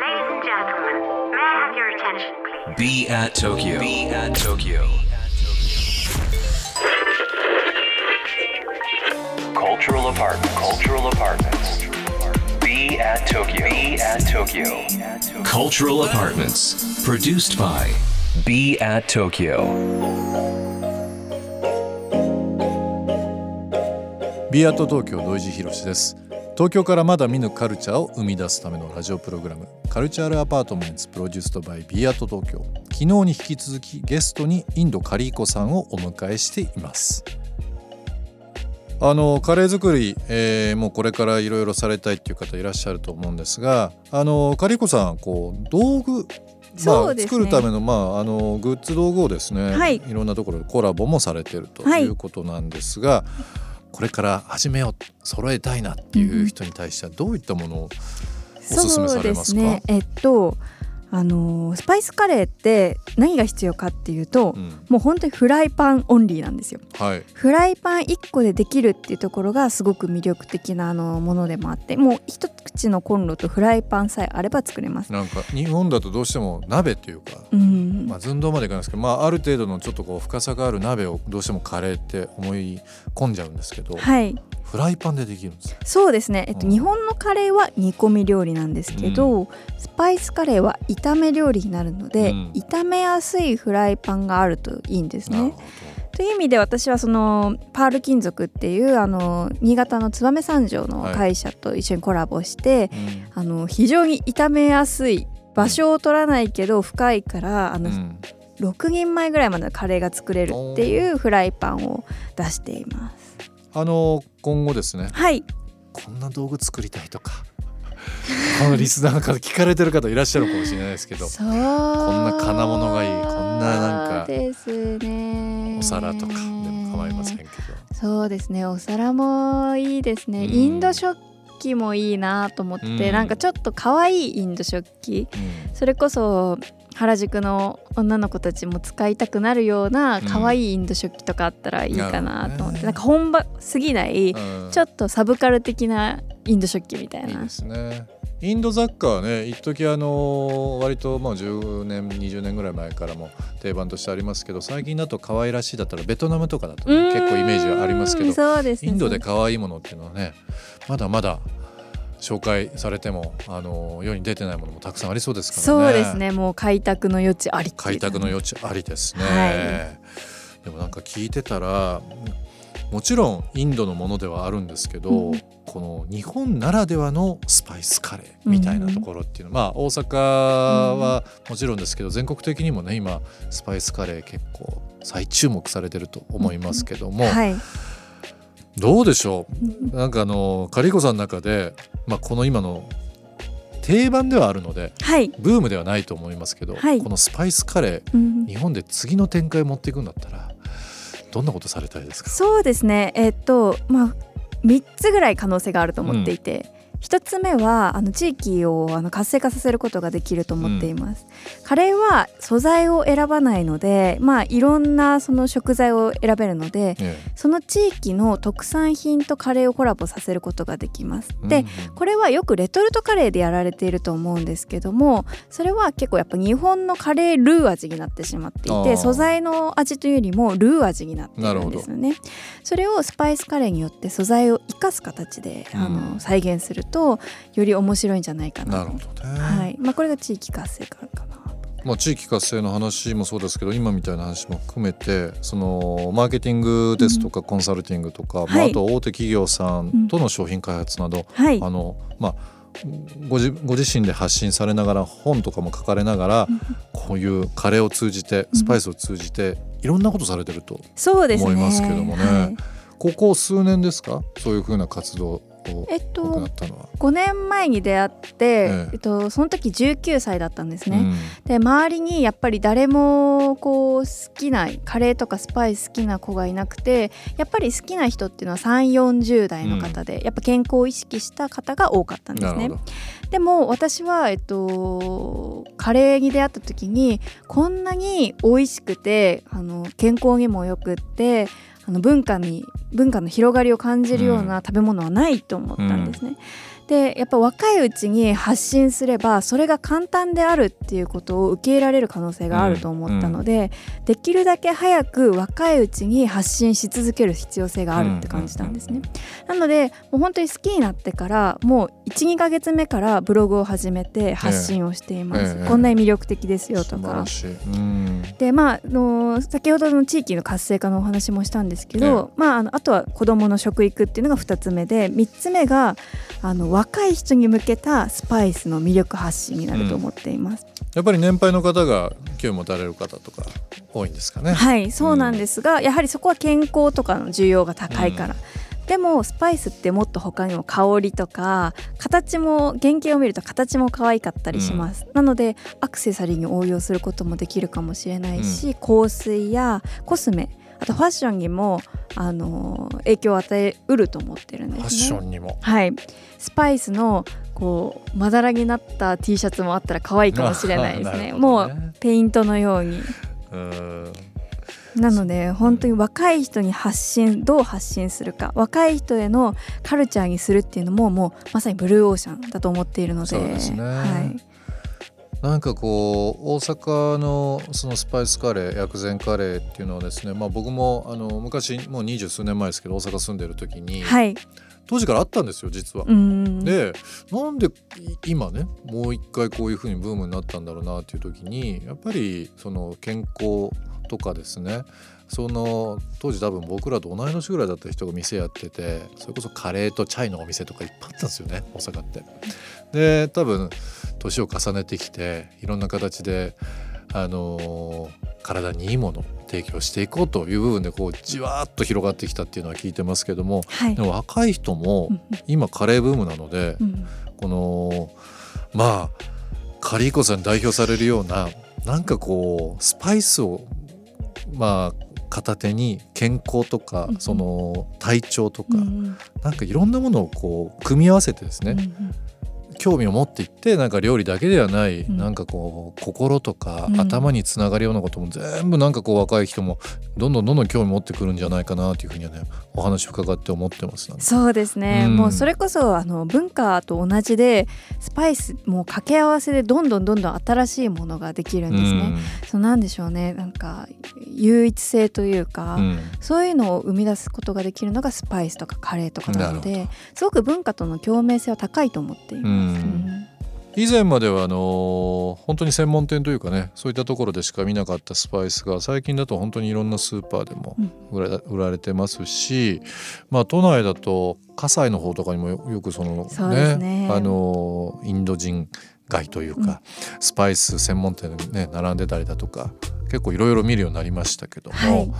Ladies and gentlemen, may I have your attention, please? Be at Tokyo. Be at Tokyo. Cultural apartment. Cultural apartments. Be at Tokyo. Be at Tokyo. Cultural apartments. Produced by Be at Tokyo.ビアート東京土井地博です 東京からまだ見ぬカルチャーを生み出すためのラジオプログラムカルチャールアパートメンツプロデュースドバイビアート東京。昨日に引き続きゲストにインドカリーコさんをお迎えしています。あのカレー作り、えーもうこれからいろいろされたいっていう方いらっしゃると思うんですがあのカリーコさんこう道具まあ、ね。作るための,、まあ、あのグッズ道具をですね、はい。ろんなところでコラボもされてるとはいいうことなんですが、これから始めよう揃えたいなっていう人に対してはどういったものをおすすめされますか？そうですね。えっとあのースパイスカレーって何が必要かっていうと、うん。もう本当にフライパンオンリーなんですよ。はい。フライパン1個でできるっていうところがすごく魅力的なあのものでもあってもう一口のコンロとフライパンさえあれば作れます。なんか日本だとどうしても鍋っていうか、うん。まあ、寸胴までいかないですけど、まあ、ある程度のちょっとこう深さがある鍋をどうしてもカレーって思い込んじゃうんですけど、はいフライパンでできるんです。よそうですね、えっと、うん。日本のカレーは煮込み料理なんですけど、スパイスカレーは炒め料理になるので、うん。炒めやすいフライパンがあるといいんですね。という意味で私はそのパール金属っていうあの新潟の燕三条の会社と一緒にコラボして、あの非常に炒めやすい場所を取らないけど深いからあの、うん。6人前ぐらいまでのカレーが作れるっていうフライパンを出しています。あの今後ですね。はい。こんな道具作りたいとか このリスナーの方聞かれてる方いらっしゃるかもしれないですけどそう。こんな金物がいいこんななんかですね。お皿とかでも構いませんけど。そうですね。お皿もいいですね、うん。インド食器もいいなと思って、うん。なんかちょっと可愛いインド食器。うん。それこそ原宿の女の子たちも使いたくなるような可愛いインド食器とかあったらいいかなと思って、なるほどね。なんか本場すぎない、うん。ちょっとサブカル的なインド食器みたいな。いいですね。インド雑貨はね一時あの割とまあ10年20年ぐらい前からも定番としてありますけど最近だと可愛らしいだったらベトナムとかだとね、結構イメージがありますけどね。インドで可愛いものっていうのはねまだまだ紹介されてもあの世に出てないものもたくさんありそうですからね。そうですね。もう開拓の余地あり開拓の余地ありですね、はでもなんか聞いてたらもちろんインドのものではあるんですけど、うん。この日本ならではのスパイスカレーみたいなところっていうのは、まあ大阪はもちろんですけど全国的にもね今スパイスカレー結構再注目されてると思いますけども、はい、どうでしょう？なんかあのカリコさんの中で、まあ、この今の定番ではあるのではい、ブームではないと思いますけど、はい。このスパイスカレーうん。日本で次の展開を持っていくんだったらどんなことされたいですか？そうですね。えっとまあ3つぐらい可能性があると思っていて、一つ目はあの地域をあの活性化させることができると思っています、カレーは素材を選ばないのでまあいろんなその食材を選べるのでえその地域の特産品とカレーをコラボさせることができます。えで、うん。これはよくレトルトカレーでやられていると思うんですけどもそれは結構やっぱ日本のカレールー味になってしまっていて素材の味というよりもルー味になっているんですよね。それをスパイスカレーによって素材を生かす形で、あうん。の再現するとより面白いんじゃないかな。となるほどね、はい。まあ、これが地域活性化かな。まあ、地域活性の話もそうですけど今みたいな話も含めてそのマーケティングですとかコンサルティングとか、まあ、はい。あと大手企業さんとの商品開発など、はい。あのまあご自ご自身で発信されながら本とかも書かれながら、こういうカレーを通じてスパイスを通じていろんなことされてるとそうですね思いますけどもね。はい。ここ数年ですか？そういうふうな活動をえっとったのは。5年前に出会って、ええ。えっと、その時19歳だったんですね、うん。で周りにやっぱり誰もこう好きなカレーとかスパイス好きな子がいなくてやっぱり好きな人っていうのは3 4 0代の方で、やっぱ健康を意識した方が多かったんですね。でも私は、えっと、カレーに出会った時にこんなに美味しくてあの健康にもよくってあの文化に文化の広がりを感じるような食べ物はないと思ったんですね。でやっぱ若いうちに発信すればそれが簡単であるっていうことを受け入れられる可能性があると思ったので、できるだけ早く若いうちに発信し続ける必要性があるって感じたんですね。なのでもう本当に好きになってからもう12ヶ月目からブログを始めて発信をしています。ええ。こんなに魅力的ですよとか。うん。でまああの先ほどの地域の活性化のお話もしたんですけど、まあ、あのあとは子どもの食育っていうのが2つ目で3つ目があの若い人に向けたスパイスの魅力発信になると思っています。やっぱり年配の方が興味持たれる方とか多いんですかね。はいそうなんですが、やはりそこは健康とかの需要が高いから。でもスパイスってもっと他にも香りとか形も原型を見ると形も可愛かったりします、なのでアクセサリーに応用することもできるかもしれないし、香水やコスメあとファッションにもあの影響を与えうると思ってるんですね。ファッションにも。はい、スパイスのこうまだらになった T シャツもあったら可愛いかもしれないですなね。ねもうペイントのように。うんなので本当に若い人に発信どう発信するか若い人へのカルチャーにするっていうのももうまさにブルーオーシャンだと思っているのでそうですねはい、なんかこう大阪のそのスパイスカレー薬膳カレーっていうのはですね、まあ、僕もあの昔もう二十数年前ですけど大阪住んでる時に、はい、当時からあったんですよ実は。うんでなんでい今ねもう一回こういう風にブームになったんだろうなっていう時にやっぱりその健康とかですねその当時多分僕らと同い年ぐらいだった人が店やっててそれこそカレーとチャイのお店とかいっぱいあったんですよね大阪って。で多分年を重ねてきていろんな形で、あのー体にいいものを提供していこうという部分でこうじわーっと広がってきたっていうのは聞いてますけどもはい。でも若い人もうん今カレーブームなのでうん。このまあカリーコさんに代表されるようななんかこうスパイスをまあ片手に健康とかうんその体調とかうんなんかいろんなものをこう組み合わせてですねうん興味を持っていってなんか料理だけではないうん。なんかこう心とかうん。頭につながるようなことも全部なんかこう若い人もどんどんどんどん興味持ってくるんじゃないかなというふうにはねお話伺って思ってますそうですね、うん。もうそれこそあの文化と同じでスパイスもう掛け合わせでどんどんどんどん新しいものができるんですね。そうなんでしょうね。なんか唯一性というか、うん。うんそういうのを生み出すことができるのがスパイスとかカレーとかなのなですごく文化との共鳴性は高いと思っています。以前まではあの本当に専門店というかねそういったところでしか見なかったスパイスが最近だと本当にいろんなスーパーでもうん。売られてますし、まあ、都内だと葛西の方とかにもよよくそのそうですね。あのインド人街というか、スパイス専門店でね並んでたりだとか結構いろいろ見るようになりましたけども、はい。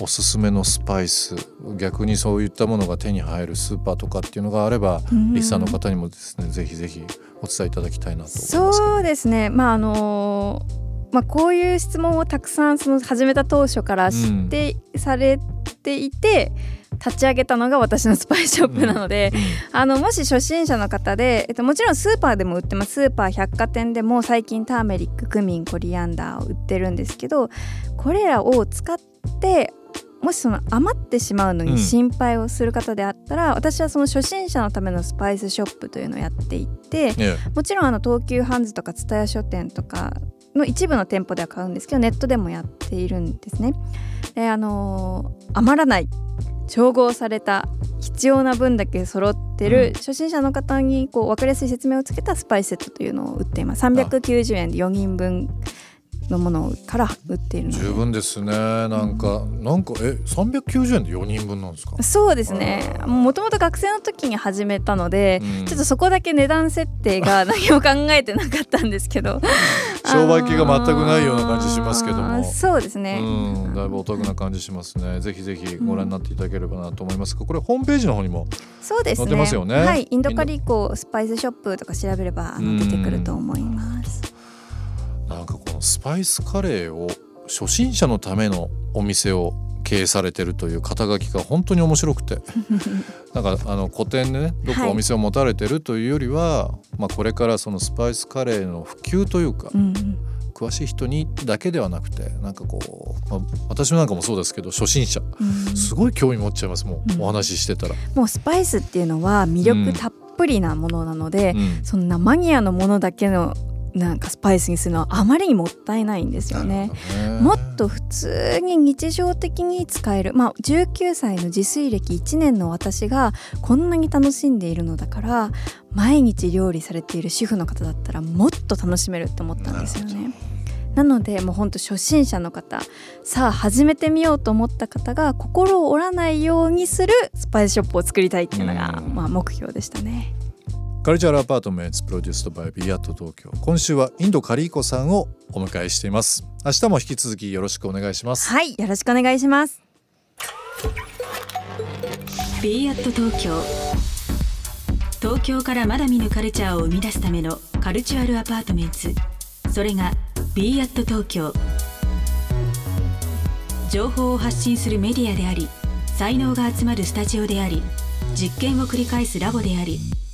おすすめのスパイス逆にそういったものが手に入るスーパーとかっていうのがあれば、うん。リスナーの方にもですねぜひぜひお伝えいただきたいなと思いますけど。そうですね。まああのまあ、こういう質問をたくさんその始めた当初から知って、されていて立ち上げたのが私のスパイスショップなので、あのもし初心者の方で、えっと、もちろんスーパーでも売ってます。スーパー百貨店でも最近ターメリッククミンコリアンダーを売ってるんですけどこれらを使ってもしその余ってしまうのうん。に心配をする方であったら、私はその初心者のためのスパイスショップというのをやっていてもちろんあの東急ハンズとか蔦屋書店とかの一部の店舗では買うんですけどネットでもやっているんですね。であのー余らない調合された必要な分だけ揃ってる、うん。初心者の方にこう分かりやすい説明をつけたスパイスセットというのを売っています。390円で4人分のものから売っているので。十分ですね。なんか、なんかえ390円で4人分なんですか？そうですね。もともと学生の時に始めたので、うん。ちょっとそこだけ値段設定が 何も考えてなかったんですけど商売気が全くないような感じしますけどもそうですね、うん、だいぶお得な感じしますね。ぜひぜひご覧になっていただければなと思います。が、これホームページの方にもそうですね。載ってますよね。はい。インドカリコスパイスショップとか調べれば出てくると思います。なんかこのスパイスカレーを初心者のためのお店を経営されてるという肩書きが本当に面白くて。なんかあの古典でねどこお店を持たれてるというよりは、まあ、これからそのスパイスカレーの普及というか、うんうん。詳しい人にだけではなくてなんかこう、まあ、私なんかもそうですけど初心者。うん。すごい興味持っちゃいます。もう、うん。お話ししてたら。もうスパイスっていうのは魅力たっぷりなものなので、うん。そんなマニアのものだけのなんかスパイスにするのはあまりにもったいないんですよね。もっと普通に日常的に使えるまあ19歳の自炊歴1年の私がこんなに楽しんでいるのだから毎日料理されている主婦の方だったらもっと楽しめるって思ったんですよね。なのでもうほんと初心者の方さあ始めてみようと思った方が心を折らないようにするスパイスショップを作りたいっていうのが、うんまあ、目標でしたね。カルチャーアパートメントプロデュースドバイビアット東京今週はインドカリーコさんをお迎えしています。明日も引き続きよろしくお願いします。はいよろしくお願いします。b アット東京東京からまだ見ぬカルチャーを生み出すための cultural apartments。それが b アット東京情報を発信するメディアであり才能が集まるスタジオであり実験を繰り返すラボであり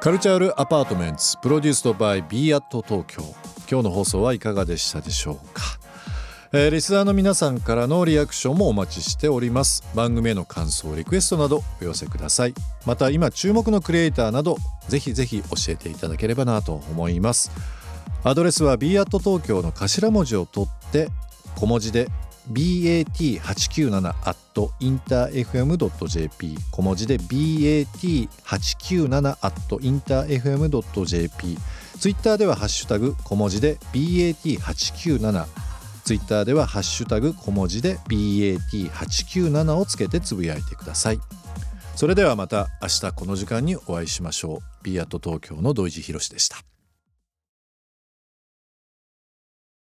カルチャールアパートメントプロデュースドバイ b アット東京。今日の放送はいかがでしたでしょうか、えーリスナーの皆さんからのリアクションもお待ちしております。番組への感想リクエストなどお寄せください。また今注目のクリエイターなどぜひぜひ教えていただければなと思います。アドレスは b アット東京の頭文字を取って小文字で bat897-interfm.jp 小文字で bat897-interfm.jp ツイッターではハッシュタグ小文字で bat897 ツイッターではハッシュタグ小文字で bat897 をつけてつぶやいてください。それではまた明日この時間にお会いしましょう。B アット東京の土井地博でした。